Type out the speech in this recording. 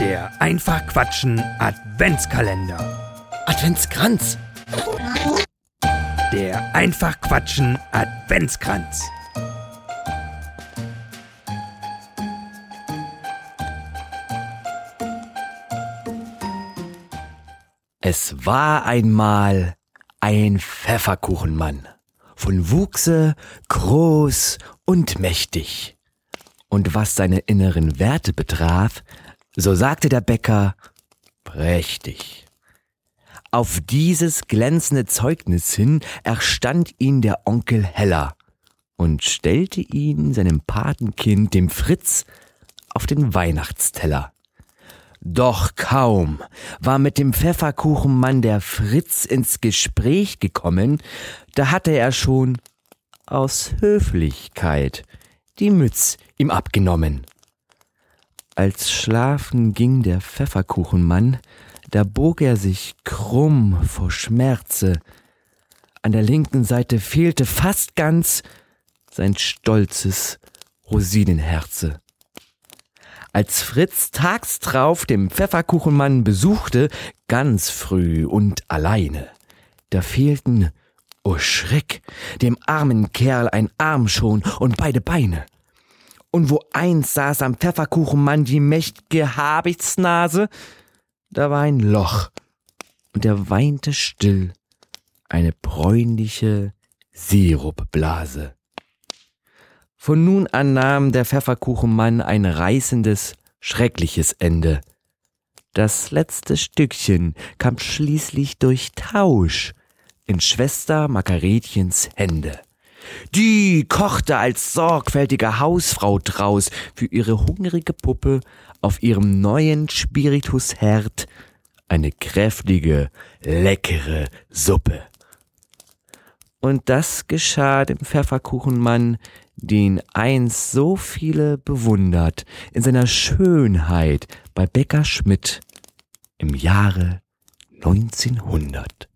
Der einfach quatschen Adventskalender. Adventskranz. Der einfach quatschen Adventskranz. Es war einmal ein Pfefferkuchenmann, von Wuchse groß und mächtig. Und was seine inneren Werte betraf, so sagte der Bäcker, prächtig. Auf dieses glänzende Zeugnis hin erstand ihn der Onkel Heller und stellte ihn seinem Patenkind, dem Fritz, auf den Weihnachtsteller. Doch kaum war mit dem Pfefferkuchenmann der Fritz ins Gespräch gekommen, da hatte er schon aus Höflichkeit die Mütz ihm abgenommen. Als schlafen ging der Pfefferkuchenmann, da bog er sich krumm vor Schmerze. An der linken Seite fehlte fast ganz sein stolzes Rosinenherze. Als Fritz tags drauf den Pfefferkuchenmann besuchte, ganz früh und alleine, da fehlten, oh Schreck, dem armen Kerl ein Arm schon und beide Beine. Und wo eins saß am Pfefferkuchenmann die mächtige Habichtsnase, da war ein Loch, und er weinte still, eine bräunliche Sirupblase. Von nun an nahm der Pfefferkuchenmann ein reißendes, schreckliches Ende. Das letzte Stückchen kam schließlich durch Tausch in Schwester Margaretchens Hände. Die kochte als sorgfältige Hausfrau draus für ihre hungrige Puppe auf ihrem neuen Spiritusherd eine kräftige, leckere Suppe. Und das geschah dem Pfefferkuchenmann, den einst so viele bewundert, in seiner Schönheit bei Bäcker Schmidt im Jahre 1900.